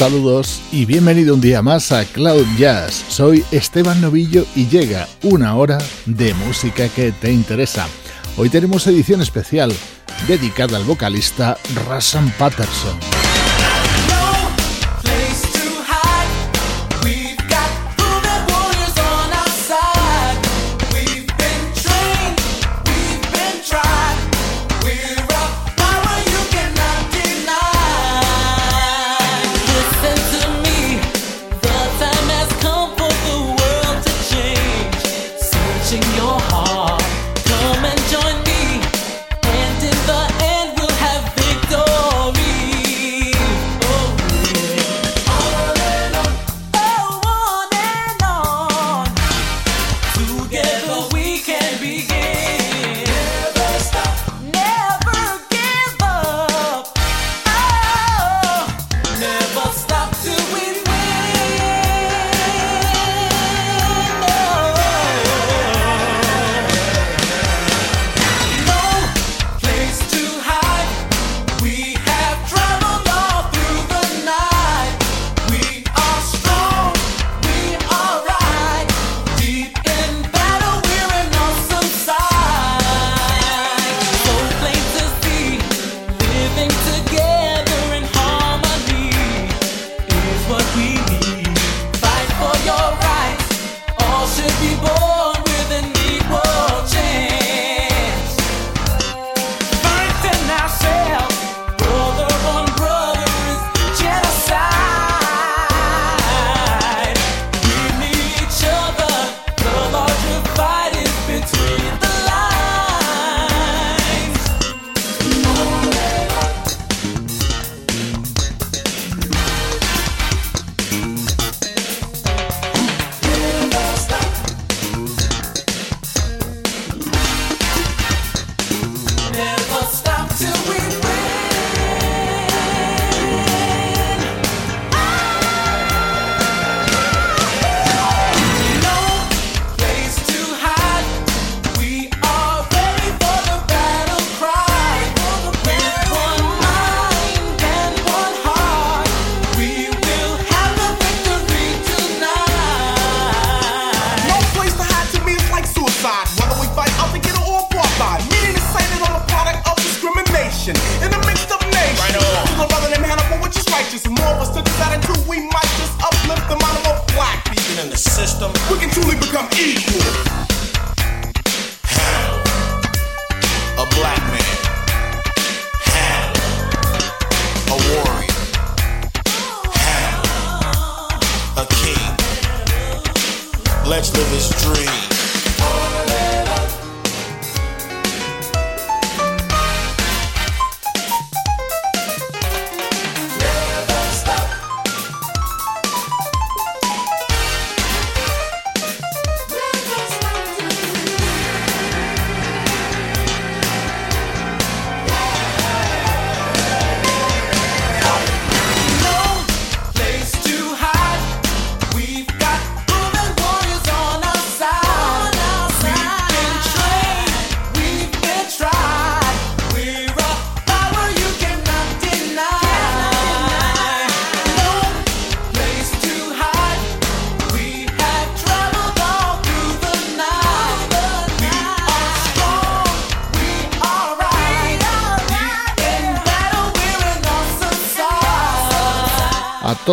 Saludos y bienvenido un día más a Cloud Jazz. Soy Esteban Novillo y llega una hora de música que te interesa. Hoy tenemos edición especial dedicada al vocalista Russell Patterson.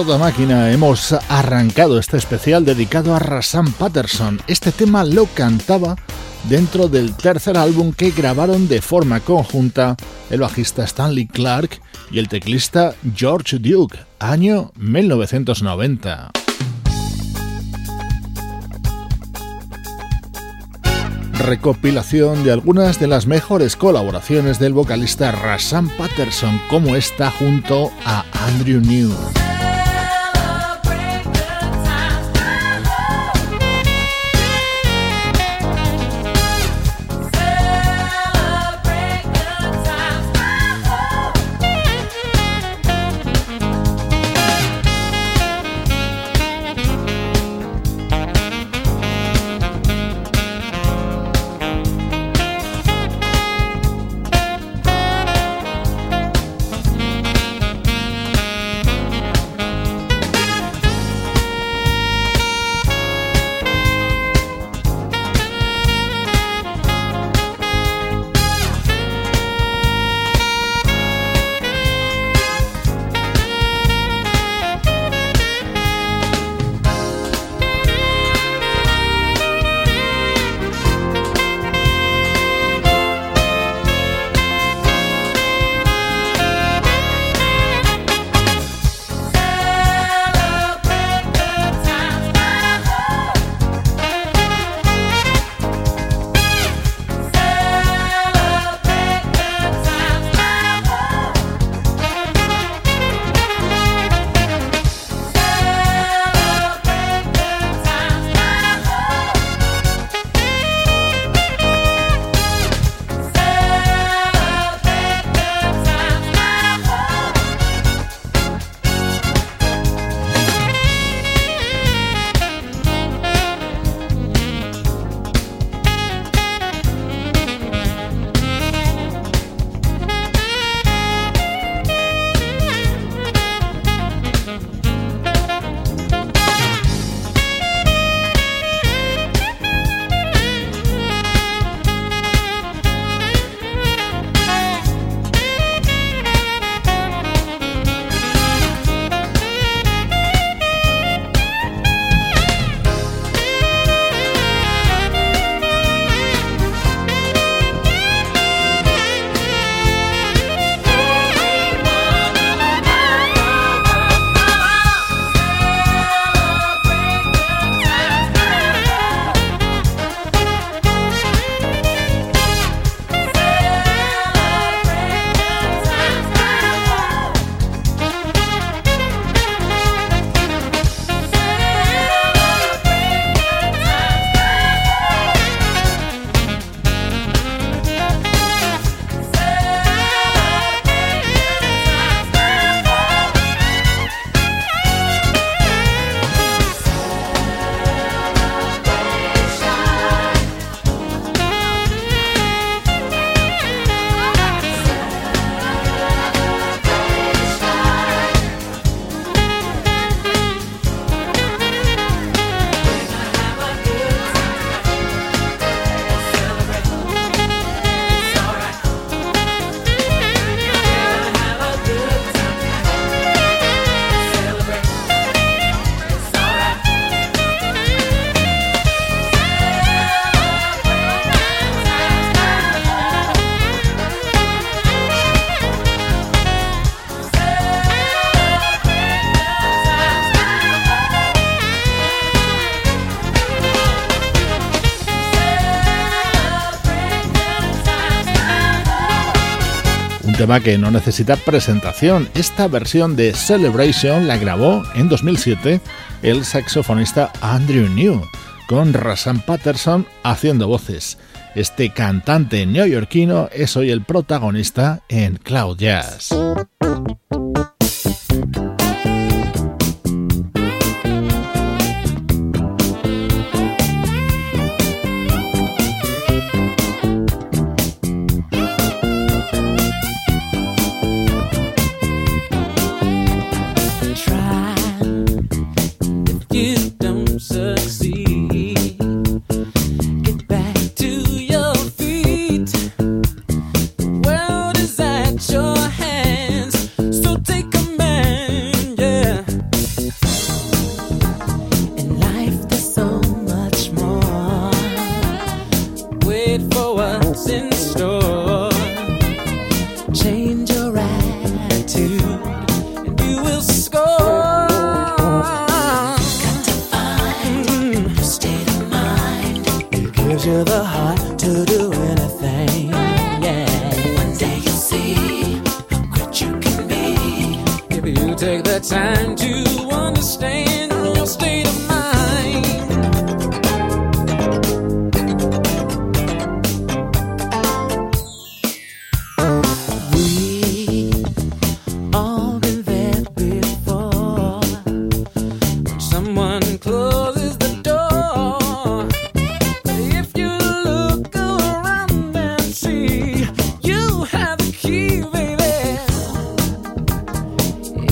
Toda máquina hemos arrancado este especial dedicado a Rasan Patterson. Este tema lo cantaba dentro del tercer álbum que grabaron de forma conjunta el bajista Stanley Clark y el teclista George Duke, año 1990. recopilación de algunas de las mejores colaboraciones del vocalista Rasan Patterson, como esta junto a Andrew New. Tema que no necesita presentación. Esta versión de Celebration la grabó en 2007 el saxofonista Andrew New, con Rasan Patterson haciendo voces. Este cantante neoyorquino es hoy el protagonista en Cloud Jazz.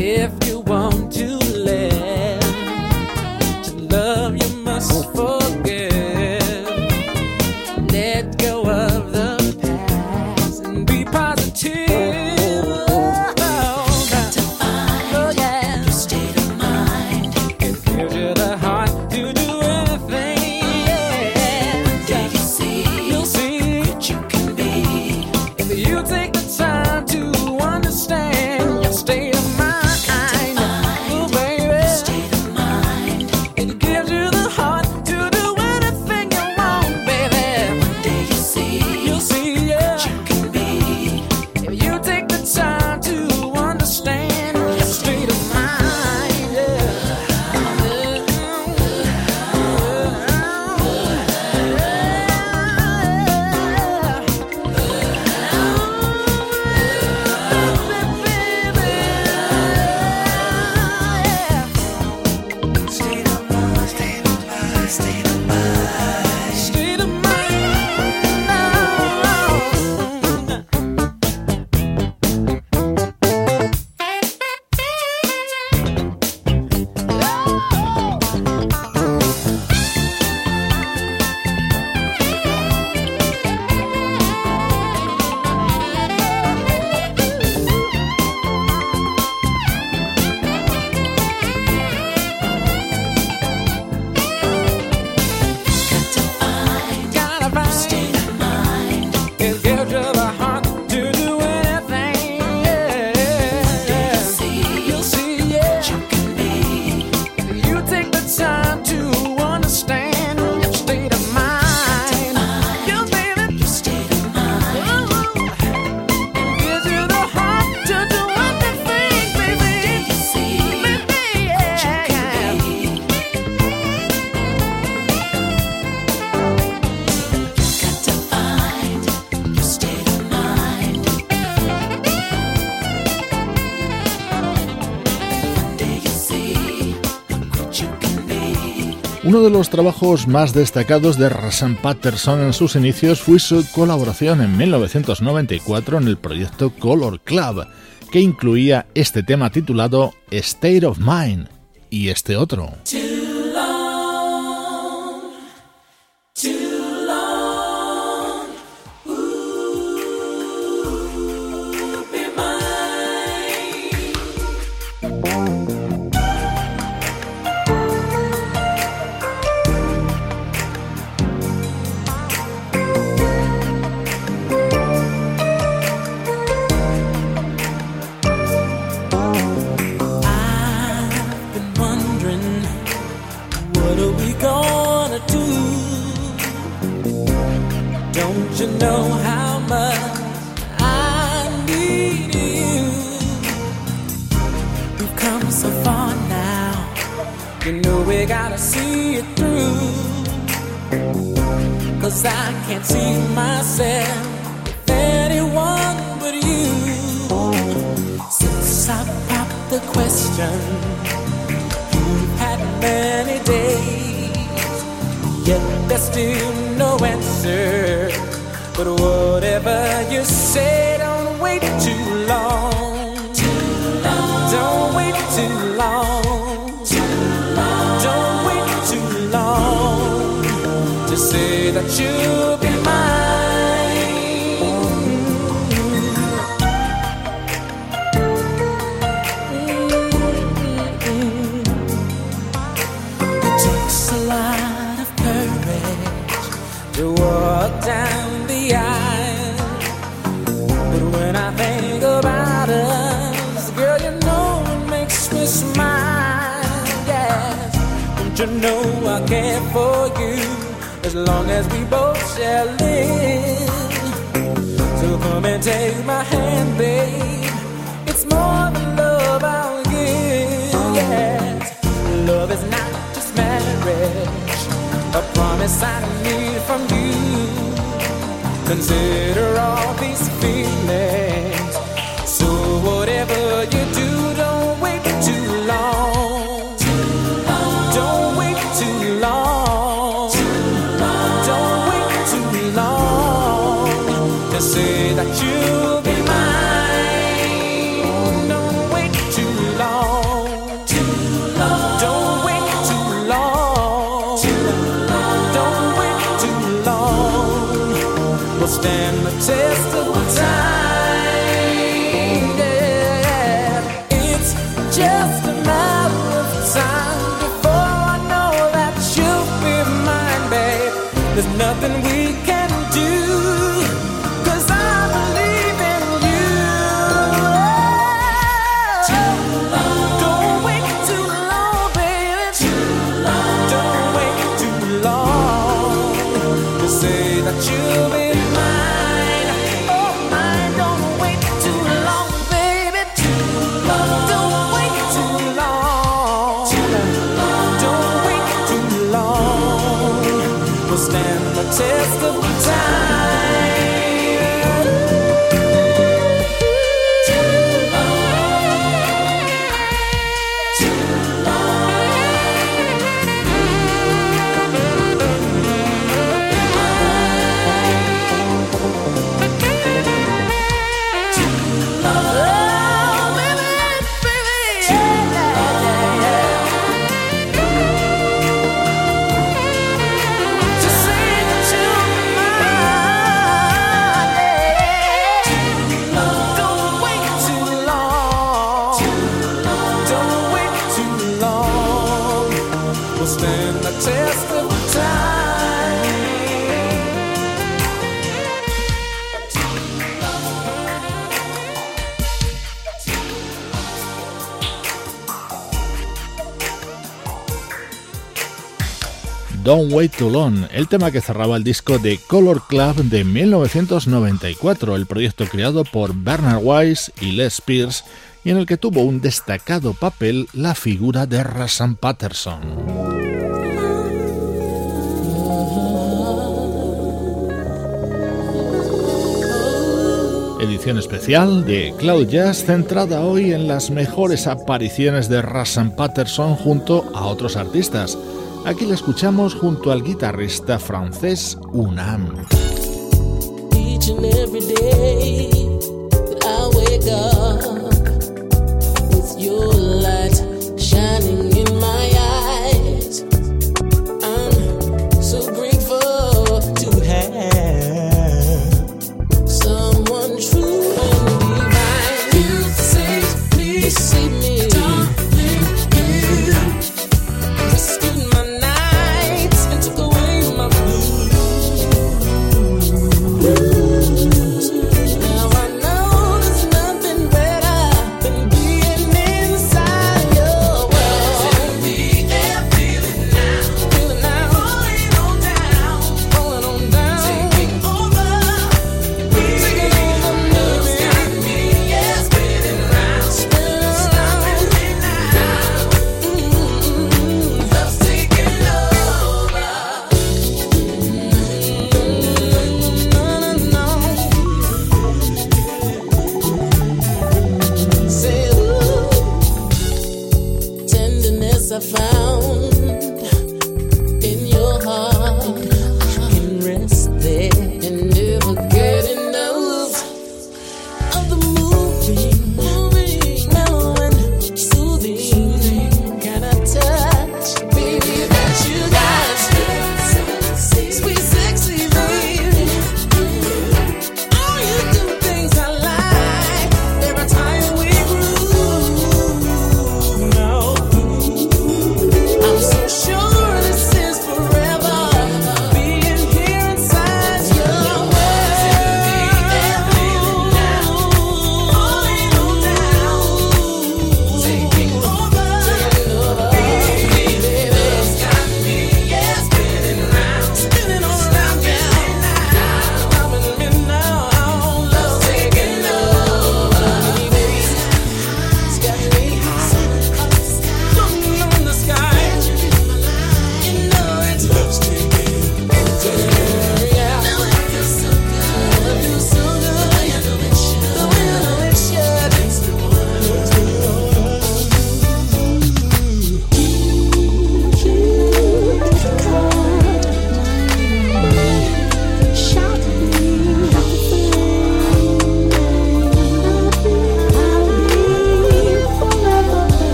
if you want to. Uno de los trabajos más destacados de Rasan Patterson en sus inicios fue su colaboración en 1994 en el proyecto Color Club, que incluía este tema titulado State of Mind y este otro. long as we both shall live. So come and take my hand, babe. It's more than love I'll give. Yes. Love is not just marriage, a promise I need from you. Consider all these feelings. So whatever you do. Don't Wait Too Long, el tema que cerraba el disco de Color Club de 1994, el proyecto creado por Bernard Wise y Les Pierce y en el que tuvo un destacado papel la figura de Rasan Patterson. edición especial de Cloud Jazz centrada hoy en las mejores apariciones de Rassan Patterson junto a otros artistas. Aquí la escuchamos junto al guitarrista francés Unam.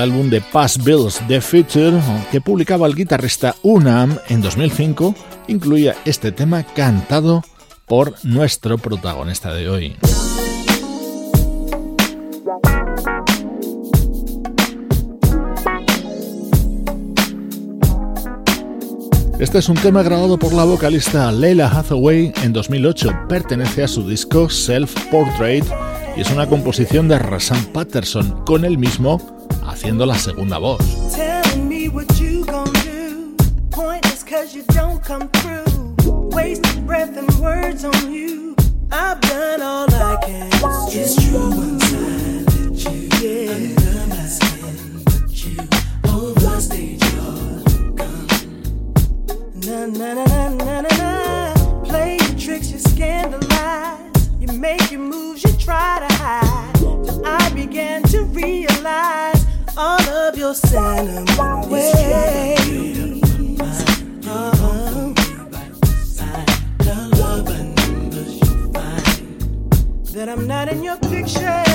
El álbum de Past Bills The Future que publicaba el guitarrista Unam en 2005 incluía este tema cantado por nuestro protagonista de hoy. Este es un tema grabado por la vocalista Leila Hathaway en 2008. Pertenece a su disco Self Portrait y es una composición de Rasan Patterson con él mismo haciendo la segunda voz. na na na na na na. Play your tricks, you scandalize. You make your moves, you try to hide. Till I began to realize all of your sentiment ways. Uh-huh. That I'm not in your picture.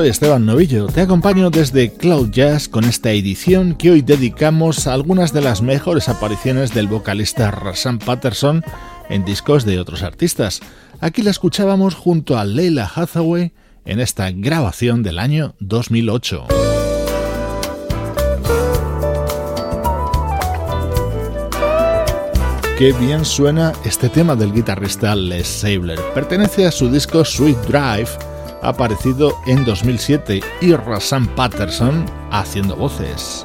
Soy Esteban Novillo, te acompaño desde Cloud Jazz con esta edición que hoy dedicamos a algunas de las mejores apariciones del vocalista Rasan Patterson en discos de otros artistas. Aquí la escuchábamos junto a Leila Hathaway en esta grabación del año 2008. Qué bien suena este tema del guitarrista Les Sabler. Pertenece a su disco Sweet Drive aparecido en 2007 y Rasan Patterson haciendo voces.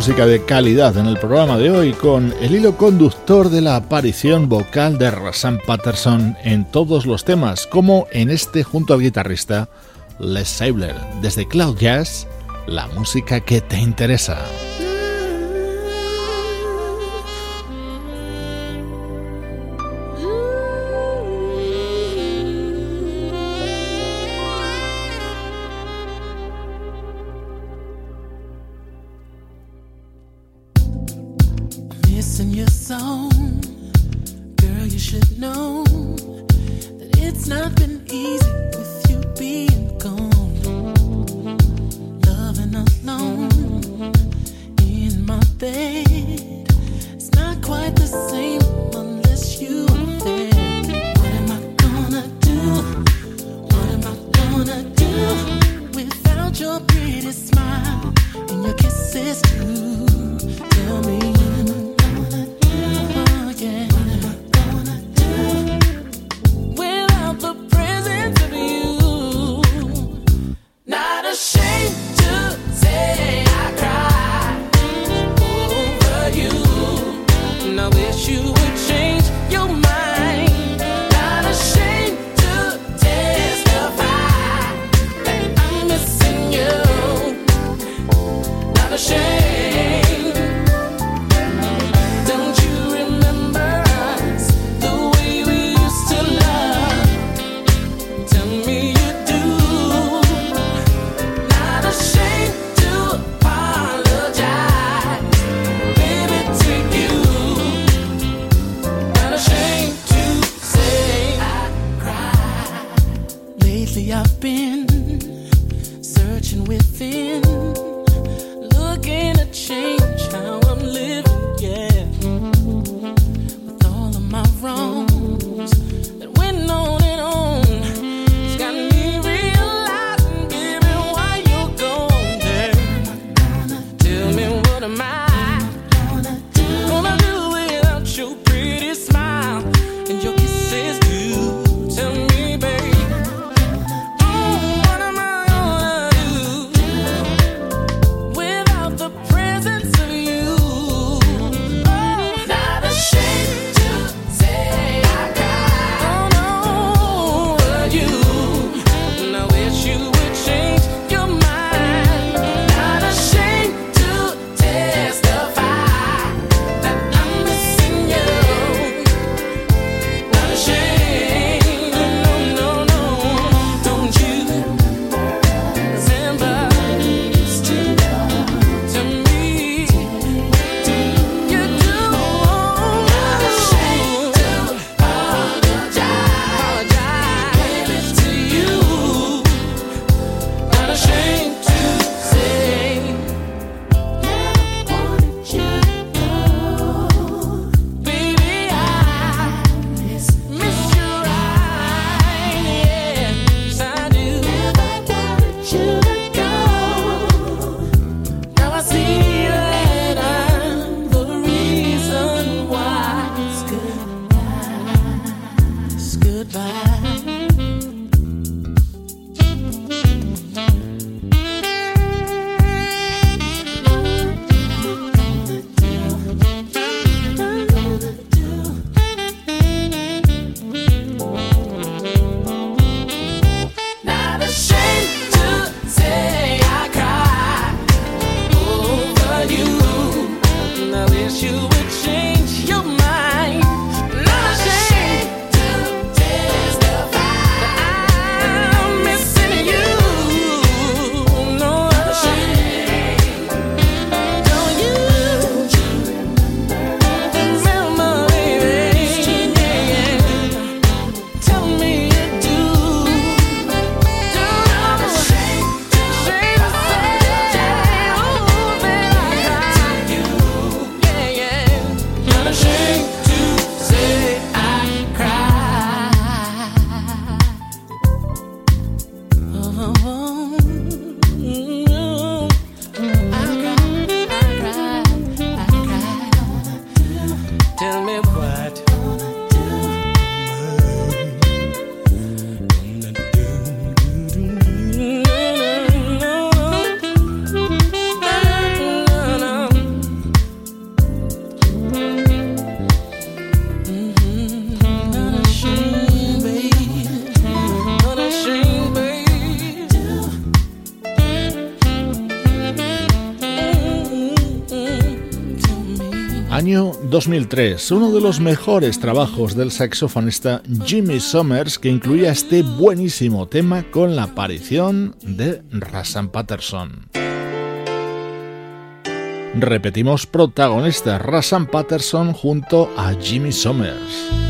Música de calidad en el programa de hoy con el hilo conductor de la aparición vocal de Rasan Patterson en todos los temas, como en este junto al guitarrista Les Sabler. Desde Cloud Jazz, la música que te interesa. Año 2003, uno de los mejores trabajos del saxofonista Jimmy Summers que incluía este buenísimo tema con la aparición de Rassan Patterson. Repetimos protagonista Rassan Patterson junto a Jimmy Summers.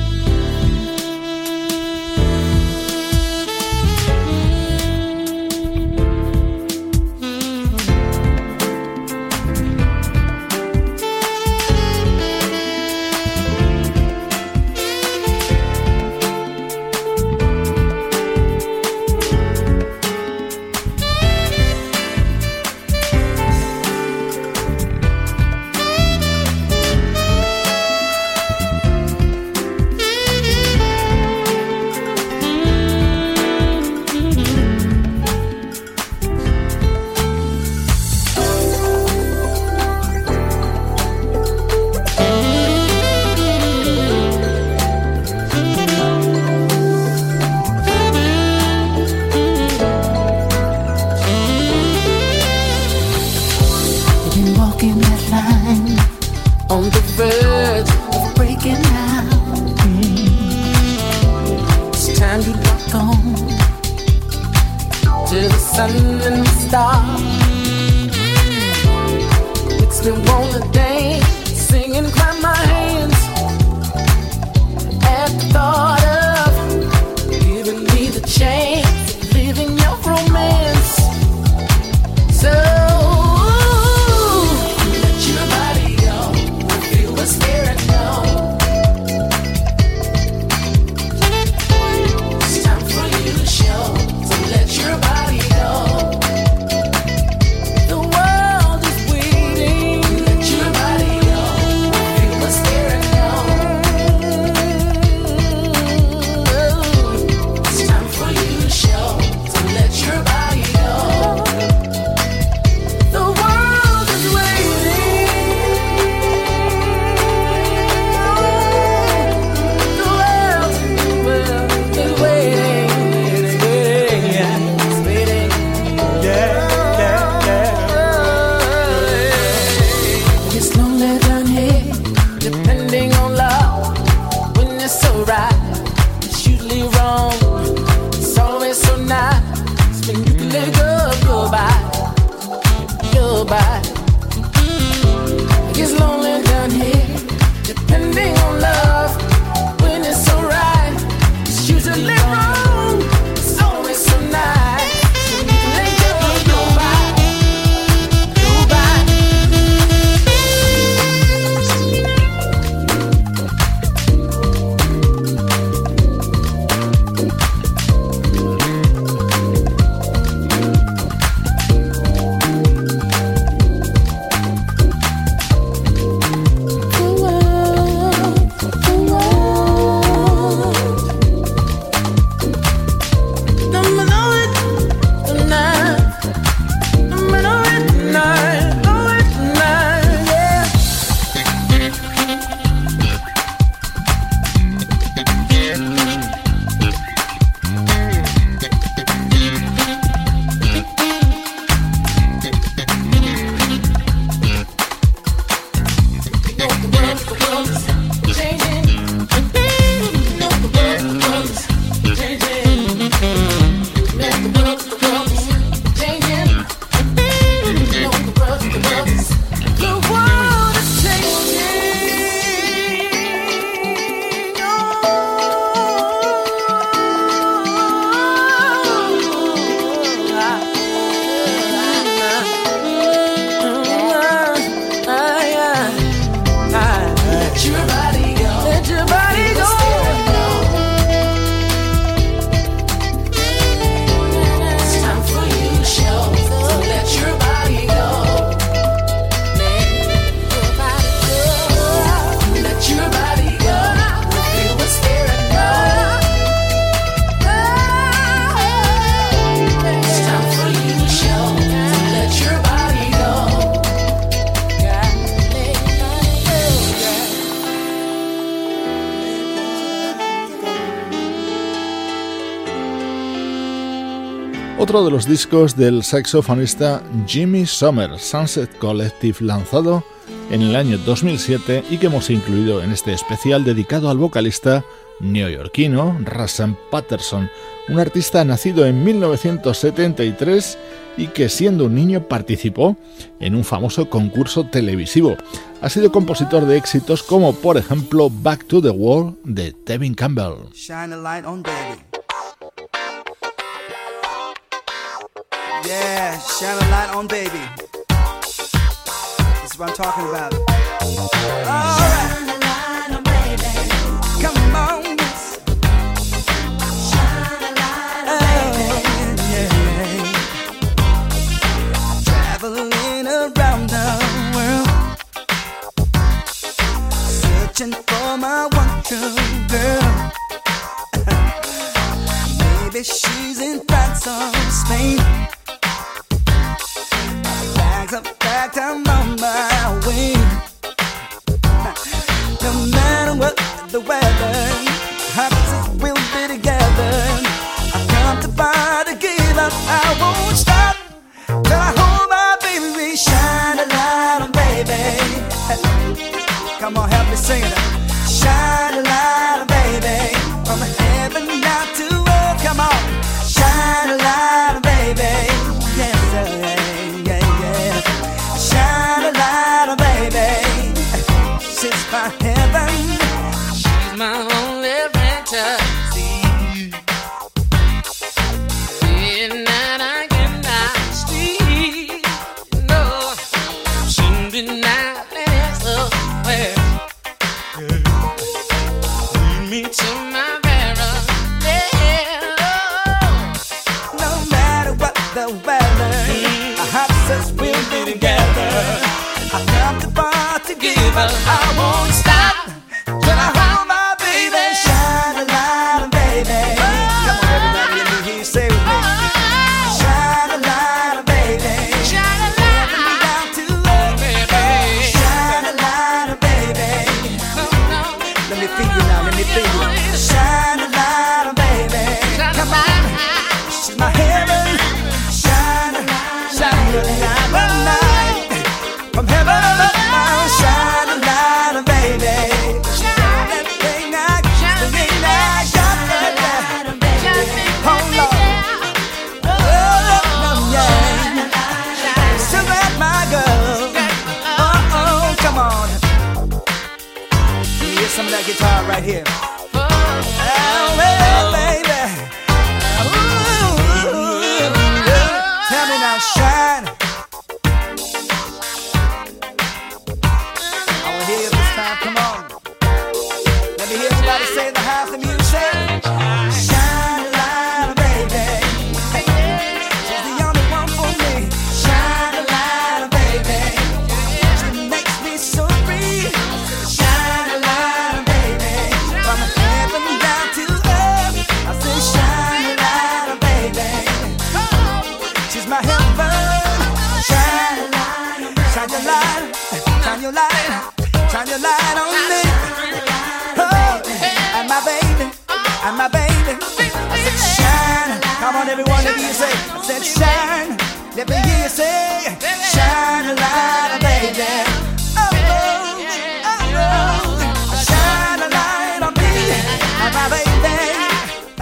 Otro de los discos del saxofonista Jimmy Sommer, Sunset Collective, lanzado en el año 2007 y que hemos incluido en este especial dedicado al vocalista neoyorquino Rasan Patterson, un artista nacido en 1973 y que siendo un niño participó en un famoso concurso televisivo. Ha sido compositor de éxitos como por ejemplo Back to the Wall de Tevin Campbell. Shine a light on. Yeah, shine a light on baby. That's what I'm talking about. All right. Shine light on baby. Come on. Yeah. Traveling around the world, searching for my one true girl. Maybe she's in France or Spain. Me feel you now, let me feel you. Shine right here.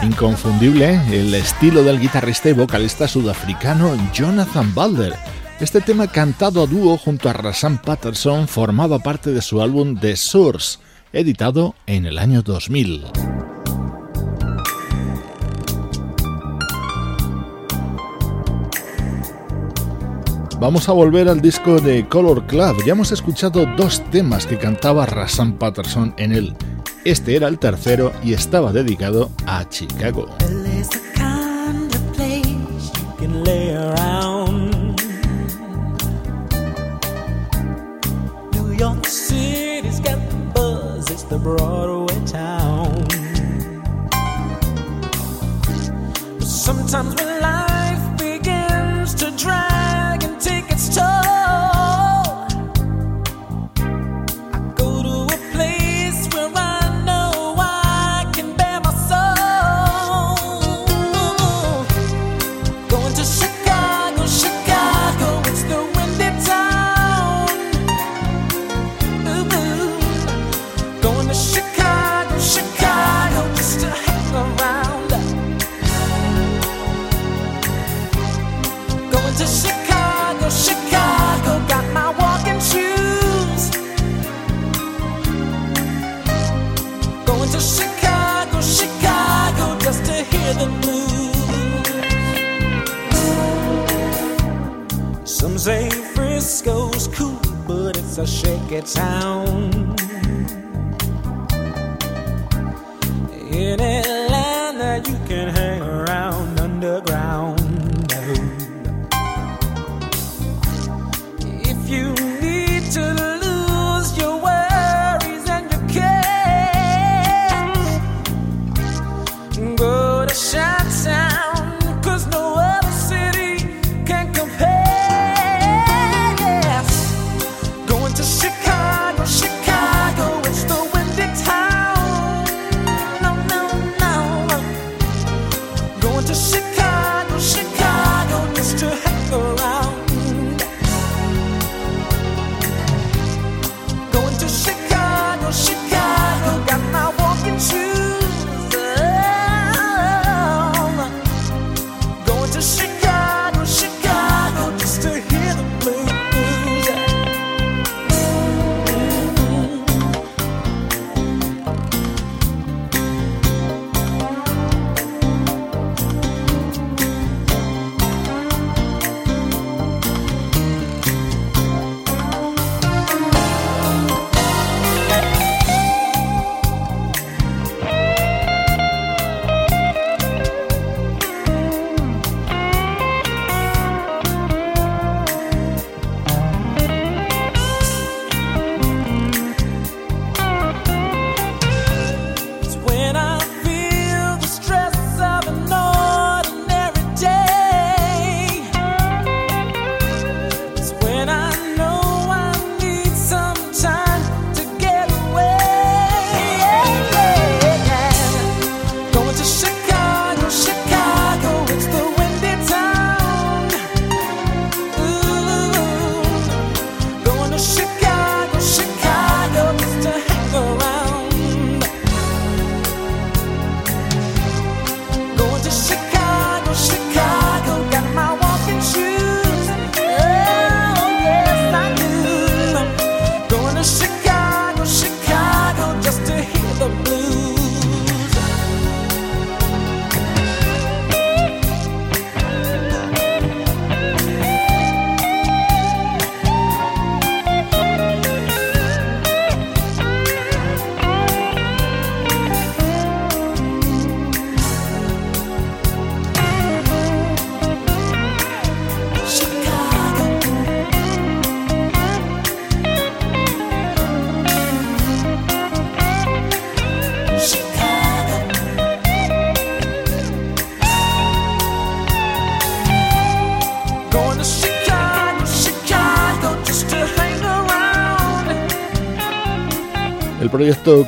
Inconfundible el estilo del guitarrista y vocalista sudafricano Jonathan Balder. Este tema cantado a dúo junto a Rasan Patterson formaba parte de su álbum The Source, editado en el año 2000. Vamos a volver al disco de Color Club. Ya hemos escuchado dos temas que cantaba Rasan Patterson en él. Este era el tercero y estaba dedicado a Chicago. a shaky town.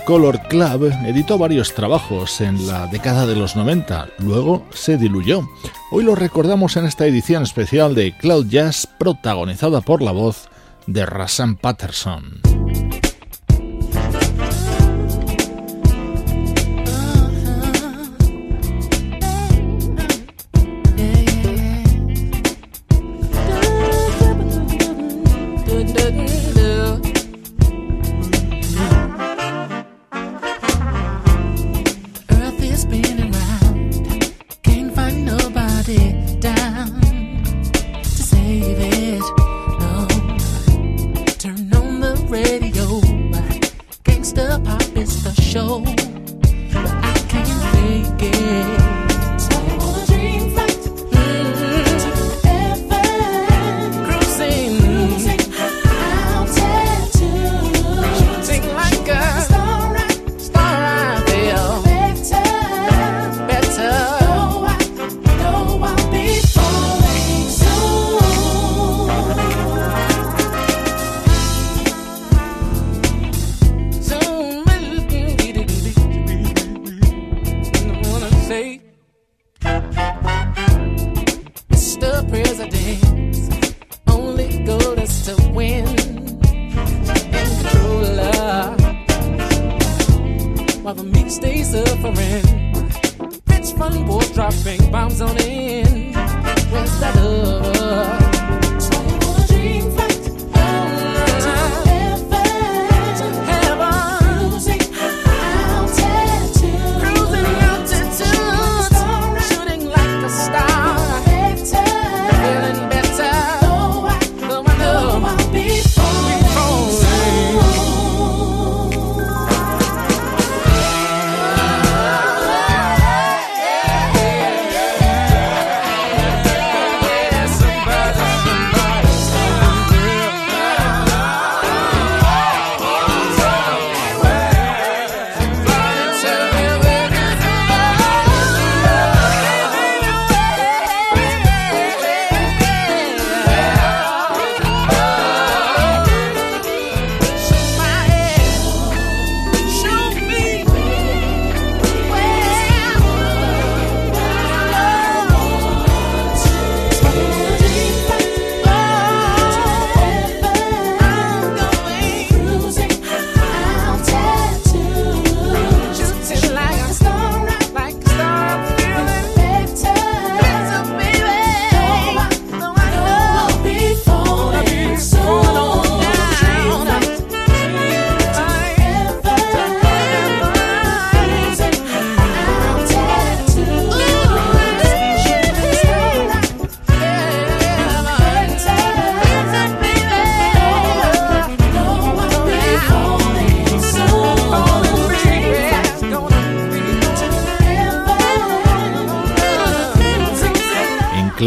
Color Club editó varios trabajos en la década de los 90, luego se diluyó. Hoy lo recordamos en esta edición especial de Cloud Jazz protagonizada por la voz de Rassan Patterson.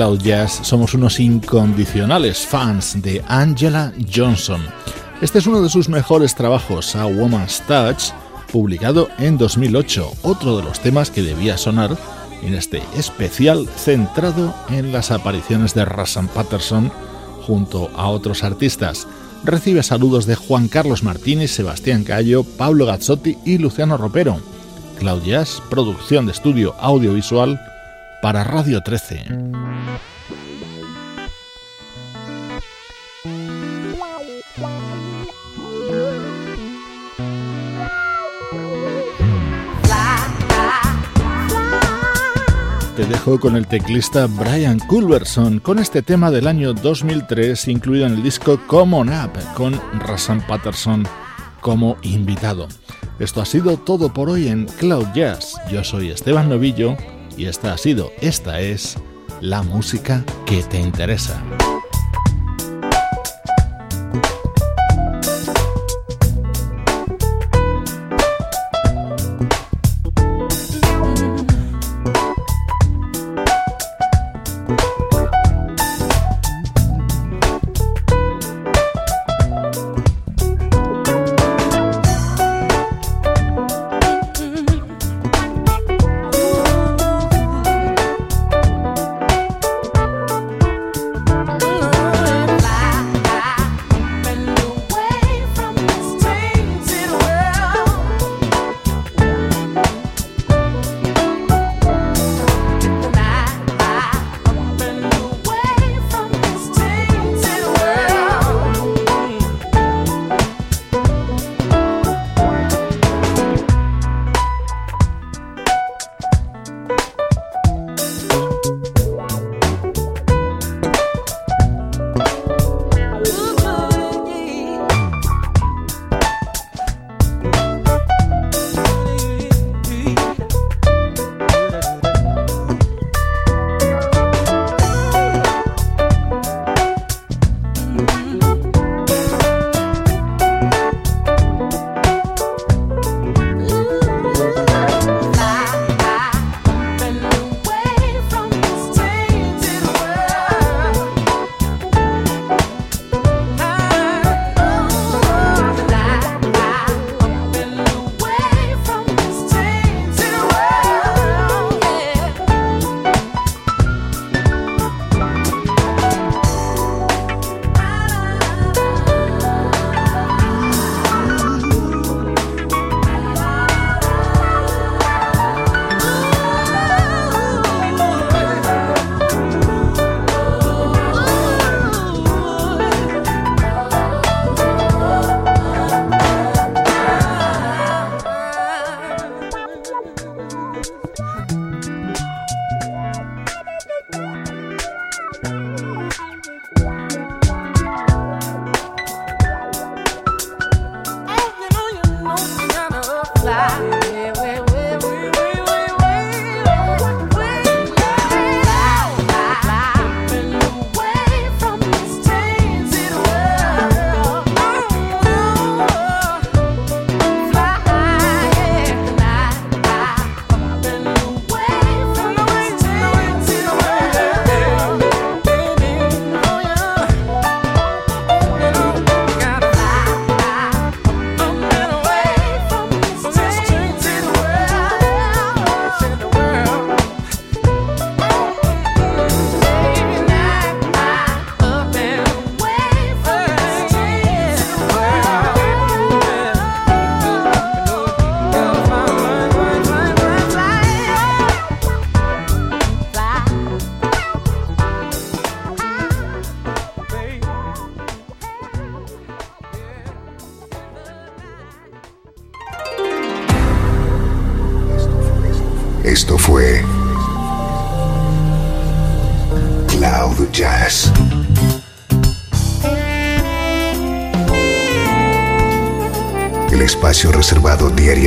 Cloud somos unos incondicionales fans de Angela Johnson. Este es uno de sus mejores trabajos, A Woman's Touch, publicado en 2008, otro de los temas que debía sonar en este especial centrado en las apariciones de Rassan Patterson junto a otros artistas. Recibe saludos de Juan Carlos Martínez, Sebastián Cayo, Pablo Gazzotti y Luciano Ropero. Cloud Jazz, producción de estudio audiovisual para Radio 13. Te dejo con el teclista Brian Culberson con este tema del año 2003 incluido en el disco Come On Up con Rassan Patterson como invitado. Esto ha sido todo por hoy en Cloud Jazz. Yo soy Esteban Novillo y esta ha sido, esta es la música que te interesa.